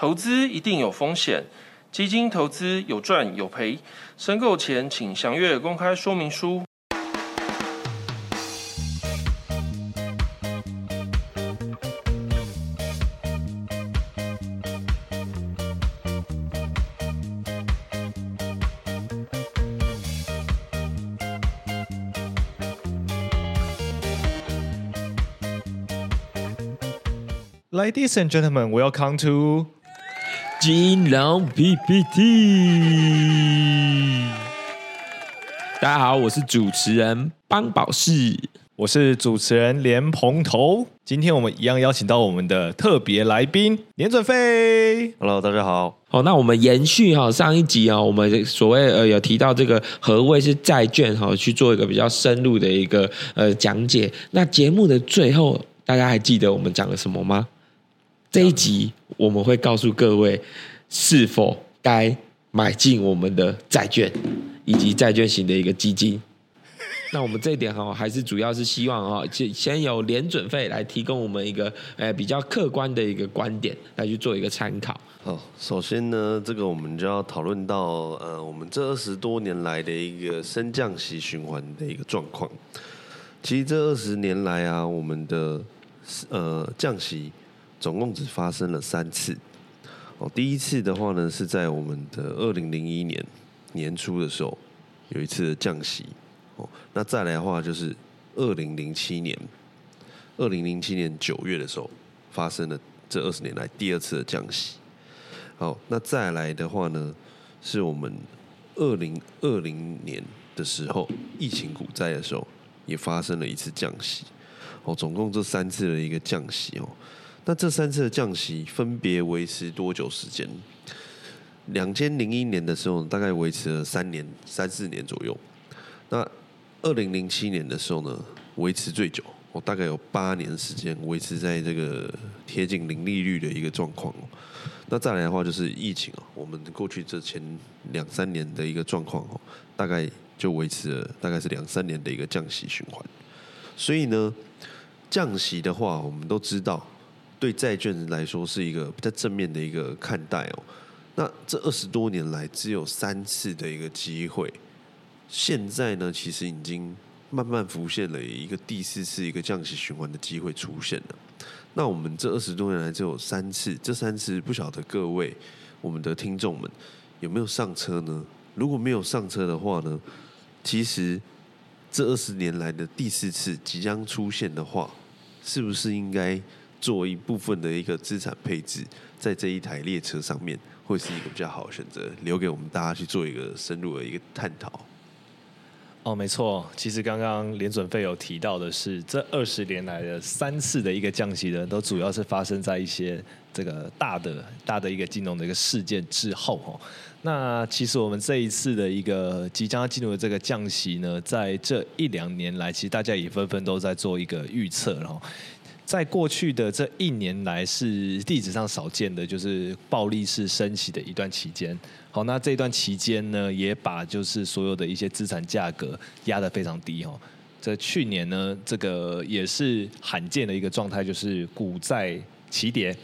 投资一定有风险，基金投资有赚有赔，申购前请详阅公开说明书。Ladies and gentlemen, welcome to 金狼 PPT。大家好，我是主持人邦宝士，我是主持人连蓬头。今天我们一样邀请到我们的特别来宾连准飞。Hello，大家好。好，那我们延续哈上一集啊，我们所谓呃有提到这个何谓是债券哈，去做一个比较深入的一个呃讲解。那节目的最后，大家还记得我们讲了什么吗？这一集我们会告诉各位是否该买进我们的债券以及债券型的一个基金。那我们这一点哈，还是主要是希望哈，先先由联准费来提供我们一个呃比较客观的一个观点来去做一个参考。好，首先呢，这个我们就要讨论到呃，我们这二十多年来的一个升降息循环的一个状况。其实这二十年来啊，我们的呃降息总共只发生了三次。哦，第一次的话呢，是在我们的二零零一年年初的时候有一次降息。哦，那再来的话就是二零零七年，二零零七年九月的时候发生了这二十年来第二次的降息。好，那再来的话呢，是我们二零二零年的时候，疫情股灾的时候，也发生了一次降息。哦，总共这三次的一个降息哦。那这三次的降息分别维持多久时间？两千零一年的时候，大概维持了三年、三四年左右。那二零零七年的时候呢，维持最久，我、大概有八年时间维持在这个贴近零利率的一个状况。那再来的话就是疫情啊，我们过去这前两三年的一个状况哦，大概就维持了大概是两三年的一个降息循环。所以呢，降息的话，我们都知道对债券人来说是一个比较正面的一个看待哦。那这二十多年来只有三次的一个机会，现在呢，其实已经慢慢浮现了一个第四次一个降息循环的机会出现了。那我们这二十多年来只有三次，这三次不晓得各位我们的听众们有没有上车呢？如果没有上车的话呢，其实这二十年来的第四次即将出现的话，是不是应该做一部分的一个资产配置在这一台列车上面，会是一个比较好的选择，留给我们大家去做一个深入的一个探讨。哦，没错，其实刚刚联准费有提到的是，这二十年来的三次的一个降息呢，都主要是发生在一些这个大的大的一个金融的一个事件之后哦。那其实我们这一次的一个即将要进入的这个降息呢，在这一两年来，其实大家也纷纷都在做一个预测，然后。在过去的这一年来，是历史上少见的，就是暴力式升息的一段期间。好，那这段期间呢，也把就是所有的一些资产价格压得非常低哦。这去年呢，这个也是罕见的一个状态，就是股债齐跌。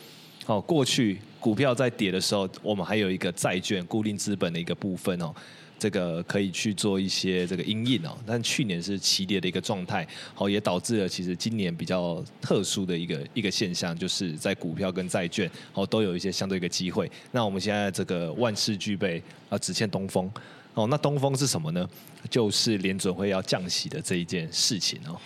哦，过去股票在跌的时候，我们还有一个债券固定资本的一个部分哦。这个可以去做一些这个阴影哦，但去年是起跌的一个状态，好也导致了其实今年比较特殊的一个一个现象，就是在股票跟债券哦都有一些相对一个机会。那我们现在这个万事俱备啊，只欠东风哦。那东风是什么呢？就是联准会要降息的这一件事情哦。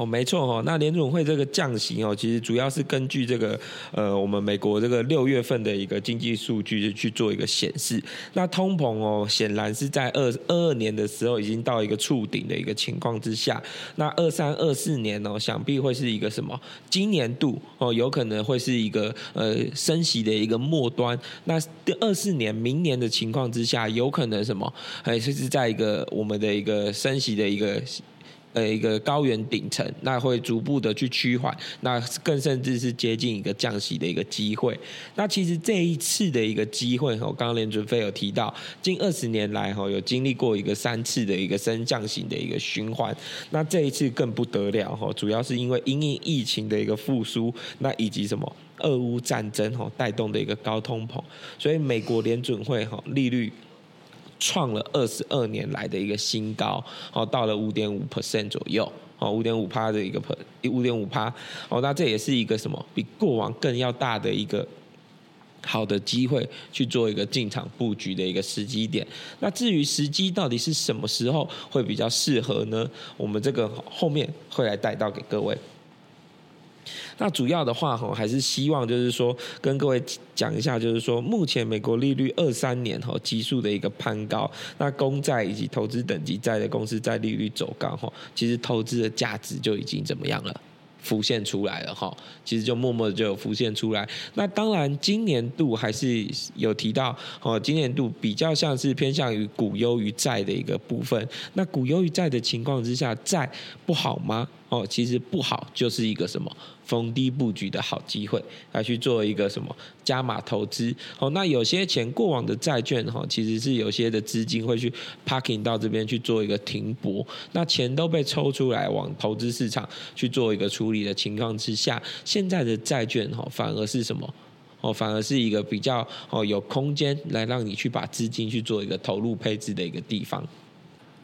哦，没错哦，那联准会这个降息哦，其实主要是根据这个呃，我们美国这个六月份的一个经济数据去做一个显示。那通膨哦，显然是在二二二年的时候已经到一个触顶的一个情况之下。那二三二四年哦，想必会是一个什么？今年度哦，有可能会是一个呃升息的一个末端。那二四年明年的情况之下，有可能什么？还是是在一个我们的一个升息的一个。呃一个高原顶层，那会逐步的去趋缓，那更甚至是接近一个降息的一个机会。那其实这一次的一个机会，哈，刚刚联准费有提到，近二十年来哈有经历过一个三次的一个升降型的一个循环，那这一次更不得了哈，主要是因为因应疫情的一个复苏，那以及什么？俄乌战争哈带动的一个高通膨，所以美国联准会哈利率创了二十二年来的一个新高，哦，到了五点五 percent 左右，哦，五点五趴的一个 per 五点五趴，哦，那这也是一个什么比过往更要大的一个。好的机会去做一个进场布局的一个时机点。那至于时机到底是什么时候会比较适合呢？我们这个后面会来带到给各位。那主要的话哈，还是希望就是说跟各位讲一下，就是说目前美国利率二三年哈急速的一个攀高，那公债以及投资等级债的公司债利率走高哈，其实投资的价值就已经怎么样了？浮现出来了哈，其实就默默的就有浮现出来。那当然，今年度还是有提到哦，今年度比较像是偏向于股优于债的一个部分。那股优于债的情况之下，债不好吗？哦，其实不好，就是一个什么逢低布局的好机会，来去做一个什么加码投资。哦，那有些钱过往的债券哈，其实是有些的资金会去 parking 到这边去做一个停泊，那钱都被抽出来往投资市场去做一个处理的情况之下，现在的债券哈反而是什么？哦，反而是一个比较哦有空间来让你去把资金去做一个投入配置的一个地方。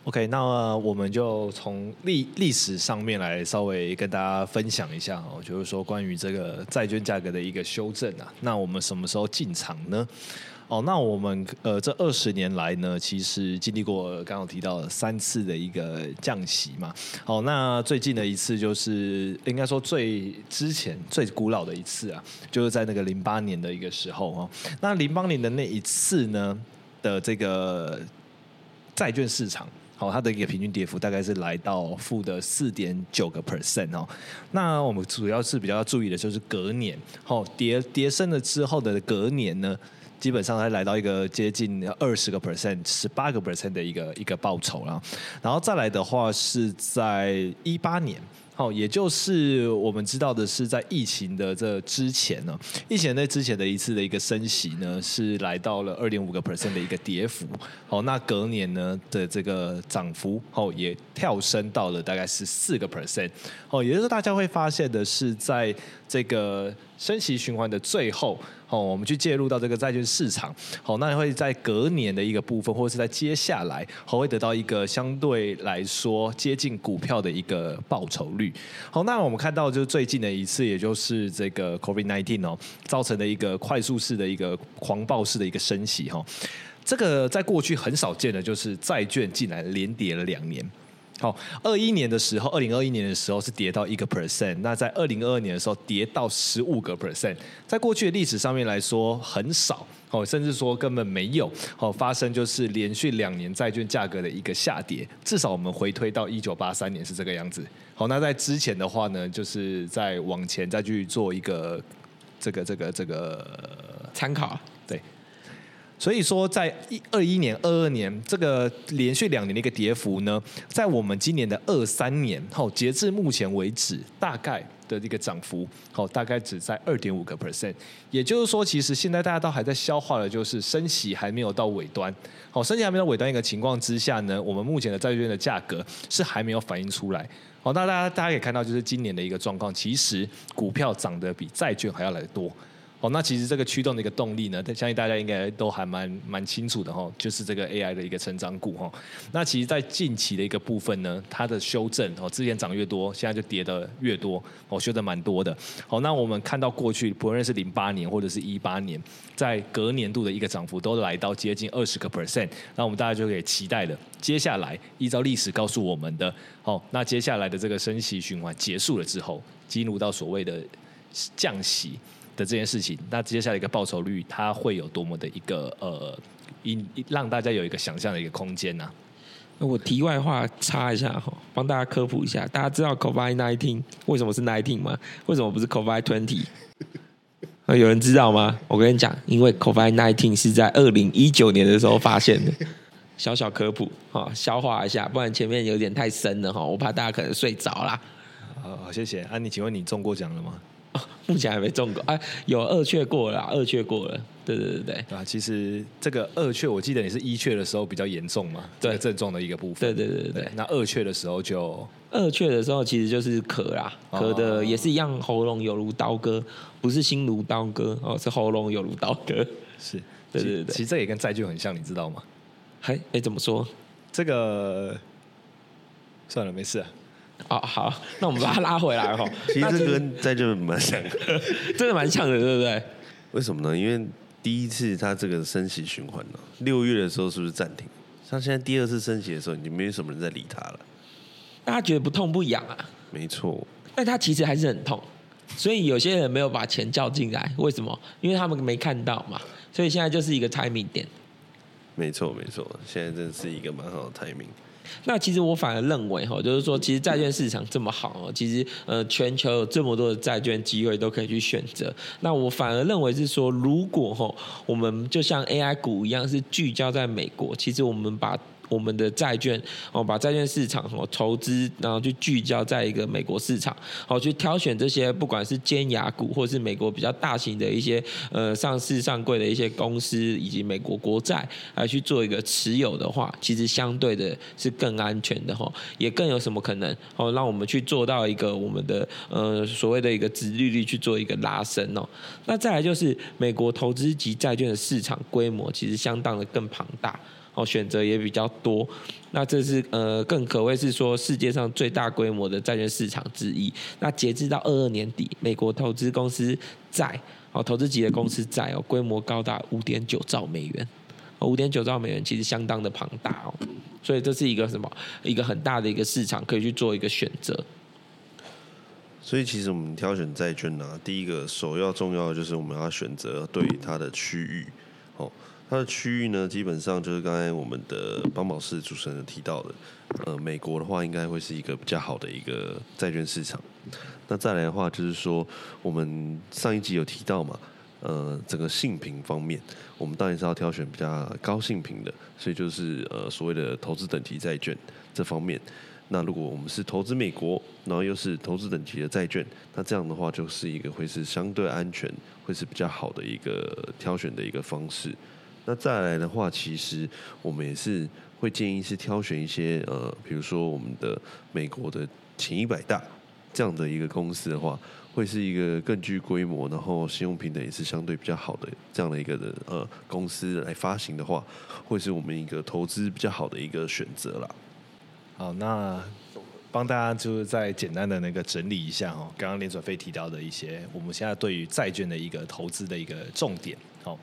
OK，那我们就从历历史上面来稍微跟大家分享一下哦，就是说关于这个债券价格的一个修正啊。那我们什么时候进场呢？哦，那我们呃这二十年来呢，其实经历过刚刚提到三次的一个降息嘛。哦，那最近的一次就是应该说最之前最古老的一次啊，就是在那个零八年的一个时候哦。那零八年的那一次呢的这个债券市场。好，它的一个平均跌幅大概是来到负的四点九个 percent 哦。那我们主要是比较要注意的就是隔年，好跌跌升了之后的隔年呢，基本上它来到一个接近二十个 percent、十八个 percent 的一个一个报酬了。然后再来的话是在一八年。好，也就是我们知道的是，在疫情的这之前呢，疫情在之前的一次的一个升息呢，是来到了二点五个 percent 的一个跌幅。好，那隔年呢的这个涨幅，好，也跳升到了大概是四个 percent。好，也就是大家会发现的是，在这个升息循环的最后。哦，我们去介入到这个债券市场，好，那会在隔年的一个部分，或者是在接下来，好，会得到一个相对来说接近股票的一个报酬率。好，那我们看到就是最近的一次，也就是这个 COVID nineteen 哦，造成的一个快速式的一个狂暴式的一个升息哈，这个在过去很少见的，就是债券竟然连跌了两年。好，二一年的时候，二零二一年的时候是跌到一个 percent，那在二零二二年的时候跌到十五个 percent，在过去的历史上面来说很少，哦，甚至说根本没有，哦，发生就是连续两年债券价格的一个下跌，至少我们回推到一九八三年是这个样子。好，那在之前的话呢，就是在往前再去做一个这个这个这个参考。所以说，在一二一年、二二年这个连续两年的一个跌幅呢，在我们今年的二三年，好，截至目前为止，大概的一个涨幅，好，大概只在二点五个 percent。也就是说，其实现在大家都还在消化的，就是升息还没有到尾端，好，升息还没有尾端一个情况之下呢，我们目前的债券的价格是还没有反映出来。好，那大家大家可以看到，就是今年的一个状况，其实股票涨得比债券还要来得多。哦，那其实这个驱动的一个动力呢，相信大家应该都还蛮蛮清楚的哈，就是这个 AI 的一个成长股哈。那其实，在近期的一个部分呢，它的修正哦，之前涨越多，现在就跌的越多，哦，修的蛮多的。好，那我们看到过去，不论是零八年或者是一八年，在隔年度的一个涨幅都来到接近二十个 percent，那我们大家就可以期待了。接下来，依照历史告诉我们的，哦，那接下来的这个升息循环结束了之后，进入到所谓的降息。的这件事情，那接下来一个报酬率，它会有多么的一个呃，引让大家有一个想象的一个空间呢？那我题外话插一下哈，帮大家科普一下，大家知道 COVID nineteen 为什么是 nineteen 吗？为什么不是 COVID twenty？啊，有人知道吗？我跟你讲，因为 COVID nineteen 是在二零一九年的时候发现的。小小科普哈，消化一下，不然前面有点太深了哈，我怕大家可能睡着啦。好，谢谢。啊，你请问你中过奖了吗？目前还没中过，哎，有二确过了，二确过了，对对对对，啊，其实这个二确，我记得你是一确的时候比较严重嘛，对这个症状的一个部分。对对对对对那二确的时候就二确的时候其实就是咳啦，哦咳的也是一样，喉咙有如刀割，不是心如刀割哦，是喉咙有如刀割。是，对对对对其其实这也跟债券很像，你知道吗？哎哎，怎么说？这个算了，没事啊。哦，好，那我们把它拉回来哈。其实那这个跟在这蛮像的，真的蛮像的，对不对？为什么呢？因为第一次它这个升息循环呢，六月的时候是不是暂停？像现在第二次升息的时候，已经没有什么人在理它了。大家觉得不痛不痒啊，没错，但它其实还是很痛，所以有些人没有把钱叫进来，为什么？因为他们没看到嘛，所以现在就是一个 timing 点。没错，没错，现在真的是一个蛮好的 timing。那其实我反而认为哈，就是说，其实债券市场这么好，其实呃，全球有这么多的债券机会都可以去选择。那我反而认为是说，如果哈，我们就像 AI 股一样，是聚焦在美国，其实我们把我们的债券哦，把债券市场哦投资，然后去聚焦在一个美国市场，哦，去挑选这些不管是尖牙股，或是美国比较大型的一些呃上市上柜的一些公司，以及美国国债来去做一个持有的话，其实相对的是更安全的哈，也更有什么可能哦，让我们去做到一个我们的呃所谓的一个殖利率去做一个拉升哦。那再来就是美国投资级债券的市场规模其实相当的更庞大。哦，选择也比较多，那这是呃更可谓是说世界上最大规模的债券市场之一。那截至到二二年底，美国投资公司债哦，投资级的公司债哦，规模高达五点九兆美元，五点九兆美元其实相当的庞大哦，所以这是一个什么一个很大的一个市场可以去做一个选择。所以其实我们挑选债券呢、第一个首要重要的就是我们要选择对它的区域。哦，它的区域呢，基本上就是刚才我们的邦宝士主持人提到的，呃，美国的话应该会是一个比较好的一个债券市场。那再来的话，就是说我们上一集有提到嘛，呃，整个性评方面，我们当然是要挑选比较高性评的，所以就是呃所谓的投资等级债券这方面。那如果我们是投资美国，然后又是投资等级的债券，那这样的话就是一个会是相对安全，会是比较好的一个挑选的一个方式。那再来的话，其实我们也是会建议是挑选一些呃，比如说我们的美国的前一百大这样的一个公司的话，会是一个更具规模，然后信用平等也是相对比较好的这样的一个的呃公司来发行的话，会是我们一个投资比较好的一个选择啦。好，那帮大家就是再简单的那个整理一下哦，刚刚连准费提到的一些，我们现在对于债券的一个投资的一个重点。好，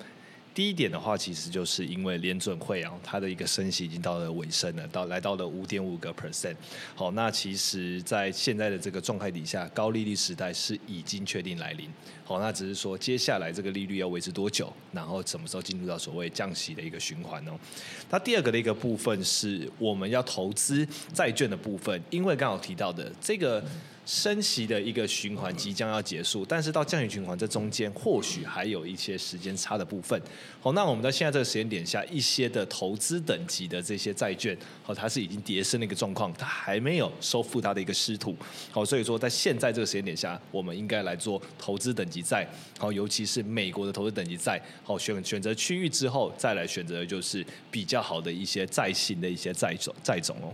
第一点的话，其实就是因为联准会啊，它的一个升息已经到了尾声了，到来到了五点五个 percent。好，那其实，在现在的这个状态底下，高利率时代是已经确定来临。好，那只是说接下来这个利率要维持多久，然后什么时候进入到所谓降息的一个循环哦。那第二个的一个部分是我们要投资债券的部分，因为刚好提到的这个升息的一个循环即将要结束，但是到降息循环这中间或许还有一些时间差的部分。好，那我们在现在这个时间点下，一些的投资等级的这些债券，好，它是已经跌升的一个状况，它还没有收复它的一个失土。好，所以说在现在这个时间点下，我们应该来做投资等级债，好，尤其是美国的投资等级债，好选选择区域之后，再来选择就是比较好的一些债型的一些债种债种哦。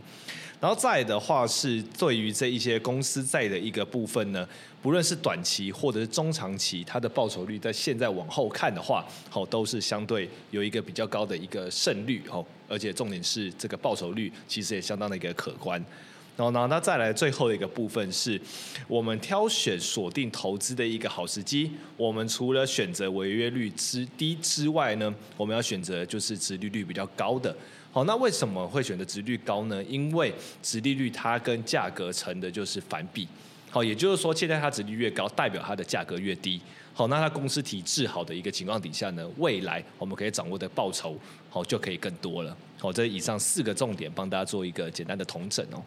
然后再的话是对于这一些公司债的一个部分呢，不论是短期或者是中长期，它的报酬率在现在往后看的话，好都是相对有一个比较高的一个胜率哦，而且重点是这个报酬率其实也相当的一个可观。然后呢，那再来最后的一个部分是，我们挑选锁定投资的一个好时机。我们除了选择违约率之低之外呢，我们要选择就是殖利率比较高的。好，那为什么会选择殖率高呢？因为殖利率它跟价格成的就是反比。好，也就是说，现在它殖利率越高，代表它的价格越低。好，那它公司体制好的一个情况底下呢，未来我们可以掌握的报酬，好就可以更多了。好，这以上四个重点帮大家做一个简单的统整哦。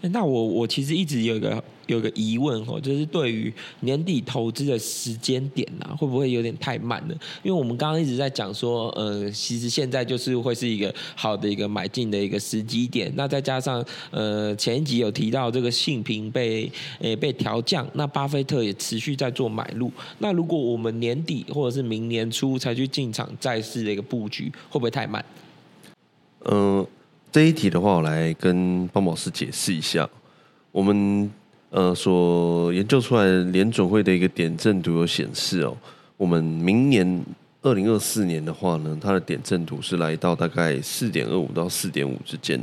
那我我其实一直有一个有一个疑问哦，就是对于年底投资的时间点啊，会不会有点太慢了？因为我们刚刚一直在讲说，呃，其实现在就是会是一个好的一个买进的一个时机点。那再加上呃前一集有提到这个性平被诶被调降，那巴菲特也持续在做买入。那如果我们年底或者是明年初才去进场债市的一个布局，会不会太慢？嗯。这一题的话，我来跟方老师解释一下。我们呃所研究出来联准会的一个点阵图有显示哦，我们明年二零二四年的话呢，它的点阵图是来到大概四点二五到四点五之间。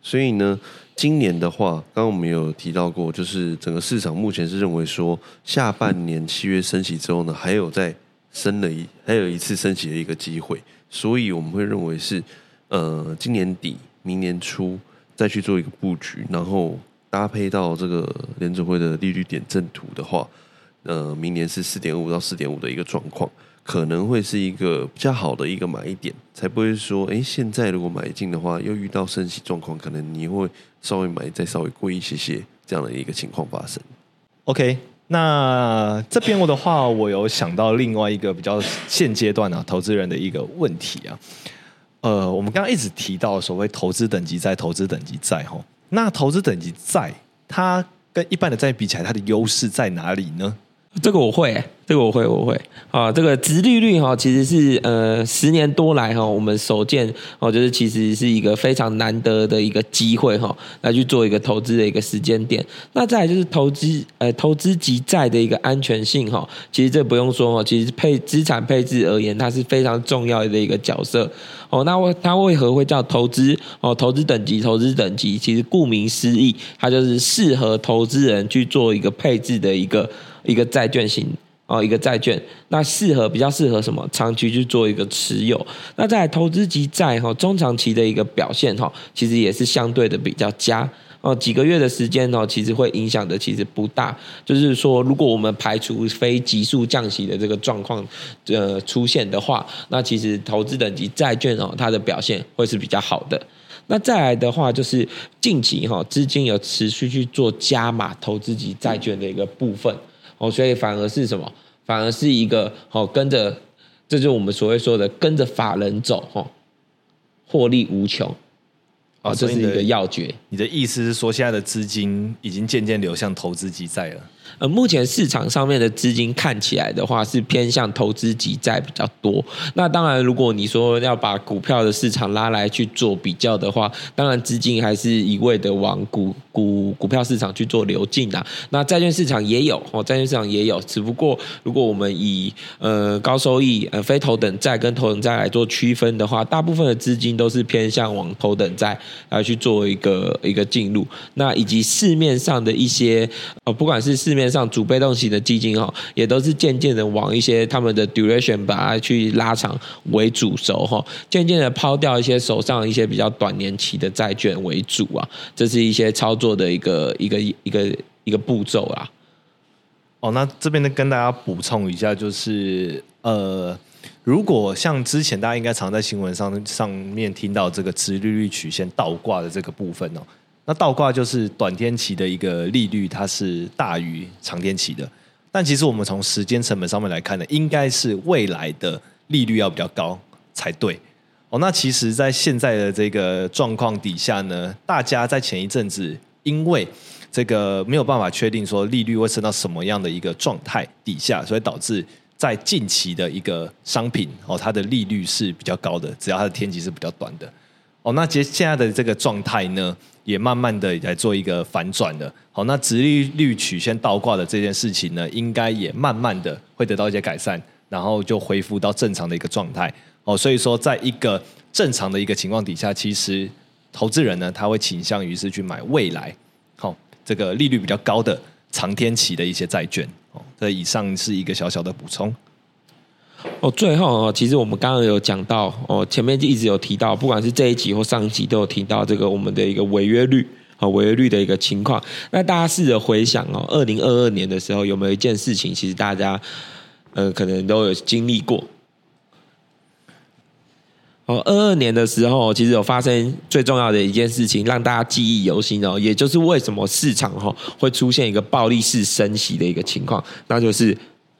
所以呢，今年的话，刚刚我们有提到过，就是整个市场目前是认为说，下半年七月升息之后呢，还有再升了一还有一次升息的一个机会，所以我们会认为是呃今年底。明年初再去做一个布局，然后搭配到这个联储会的利率点阵图的话，呃，明年是四点五到四点五的一个状况，可能会是一个比较好的一个买点，才不会说，哎，现在如果买进的话，又遇到升息状况，可能你会稍微买再稍微贵一些些这样的一个情况发生。OK，那这边我的话，我有想到另外一个比较现阶段啊，投资人的一个问题啊。呃，我们刚刚一直提到所谓投资等级债、投资等级债哈，那投资等级债它跟一般的债比起来，它的优势在哪里呢？这个我会。这个我会，我会啊。这个殖利率哈，其实是呃十年多来哈，我们首见哦，就是其实是一个非常难得的一个机会哈，来去做一个投资的一个时间点。那再来就是投资呃投资级债的一个安全性哈，其实这不用说哦，其实配资产配置而言，它是非常重要的一个角色哦。那为它为何会叫投资哦？投资等级，投资等级，其实顾名思义，它就是适合投资人去做一个配置的一个一个债券型。哦，一个债券，那适合比较适合什么？长期去做一个持有。那在投资级债哈，中长期的一个表现哈，其实也是相对的比较佳。哦，几个月的时间哦，其实会影响的其实不大。就是说，如果我们排除非急速降息的这个状况呃出现的话，那其实投资等级债券哦，它的表现会是比较好的。那再来的话，就是近期哈，资金有持续去做加码投资级债券的一个部分。哦，所以反而是什么？反而是一个哦，跟着，这就是我们所谓说的跟着法人走，哦，获利无穷。哦，这是一个要诀。你的意思是说，现在的资金已经渐渐流向投资级债了？呃，目前市场上面的资金看起来的话是偏向投资级债比较多。那当然，如果你说要把股票的市场拉来去做比较的话，当然资金还是一味的往股股股票市场去做流进啊。那债券市场也有哦，债券市场也有，只不过如果我们以呃高收益呃非头等债跟头等债来做区分的话，大部分的资金都是偏向往头等债来去做一个一个进入。那以及市面上的一些呃，不管是市面上主被动型的基金哈，也都是渐渐的往一些他们的 duration 把它去拉长为主轴哈，渐渐的抛掉一些手上一些比较短年期的债券为主啊，这是一些操作的一个一个一个一个步骤啊。哦，那这边呢跟大家补充一下，就是呃，如果像之前大家应该常在新闻上上面听到这个殖利率曲线倒挂的这个部分哦。那倒挂就是短天期的一个利率，它是大于长天期的。但其实我们从时间成本上面来看呢，应该是未来的利率要比较高才对。哦，那其实，在现在的这个状况底下呢，大家在前一阵子因为这个没有办法确定说利率会升到什么样的一个状态底下，所以导致在近期的一个商品哦，它的利率是比较高的，只要它的天期是比较短的。哦，那接现在的这个状态呢？也慢慢的来做一个反转的，好，那直利率曲线倒挂的这件事情呢，应该也慢慢的会得到一些改善，然后就恢复到正常的一个状态。哦，所以说在一个正常的一个情况底下，其实投资人呢，他会倾向于是去买未来，好，这个利率比较高的长天期的一些债券。哦，这以上是一个小小的补充。哦，最后哦，其实我们刚刚有讲到哦，前面就一直有提到，不管是这一集或上一集都有提到这个我们的一个违约率啊，违约率的一个情况。那大家试着回想哦，二零二二年的时候有没有一件事情，其实大家呃可能都有经历过哦，二二年的时候，其实有发生最重要的一件事情，让大家记忆犹新哦，也就是为什么市场哈会出现一个暴力式升息的一个情况，那就是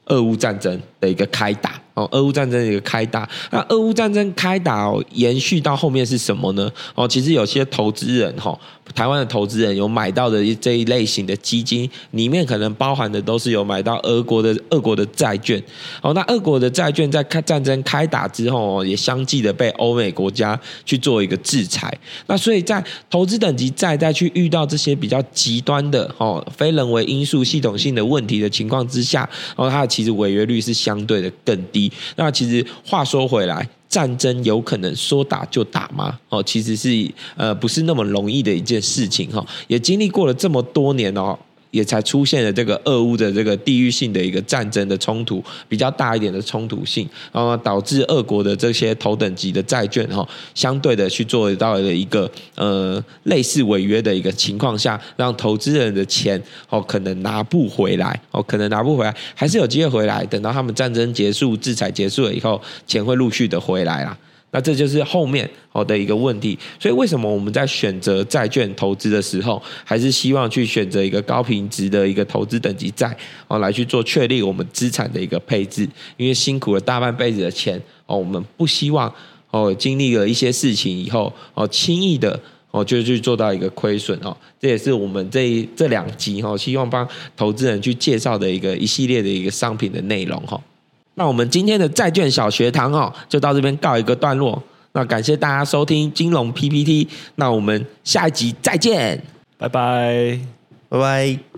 俄乌战争的一个开打。哦，俄乌战争的一个开打，那俄乌战争开打哦，延续到后面是什么呢？哦，其实有些投资人哈，台湾的投资人有买到的这一类型的基金，里面可能包含的都是有买到俄国的俄国的债券。哦，那俄国的债券在开战争开打之后哦，也相继的被欧美国家去做一个制裁。那所以在投资等级债再去遇到这些比较极端的哦，非人为因素系统性的问题的情况之下，哦，它的其实违约率是相对的更低。那其实话说回来，战争有可能说打就打吗？哦，其实是呃不是那么容易的一件事情哈。也经历过了这么多年哦。也才出现了这个俄乌的这个地域性的一个战争的冲突，比较大一点的冲突性，然后导致俄国的这些头等级的债券哈，相对的去做到了一个呃类似违约的一个情况下，让投资人的钱哦可能拿不回来哦，可能拿不回来，还是有机会回来，等到他们战争结束、制裁结束了以后，钱会陆续的回来啦。那这就是后面哦的一个问题，所以为什么我们在选择债券投资的时候，还是希望去选择一个高品质的一个投资等级债哦，来去做确立我们资产的一个配置？因为辛苦了大半辈子的钱哦，我们不希望哦经历了一些事情以后哦，轻易的哦就去做到一个亏损哦。这也是我们这这两集哈，希望帮投资人去介绍的一个一系列的一个商品的内容哈。那我们今天的债券小学堂哦，就到这边告一个段落。那感谢大家收听金融 PPT，那我们下一集再见，拜拜，拜拜。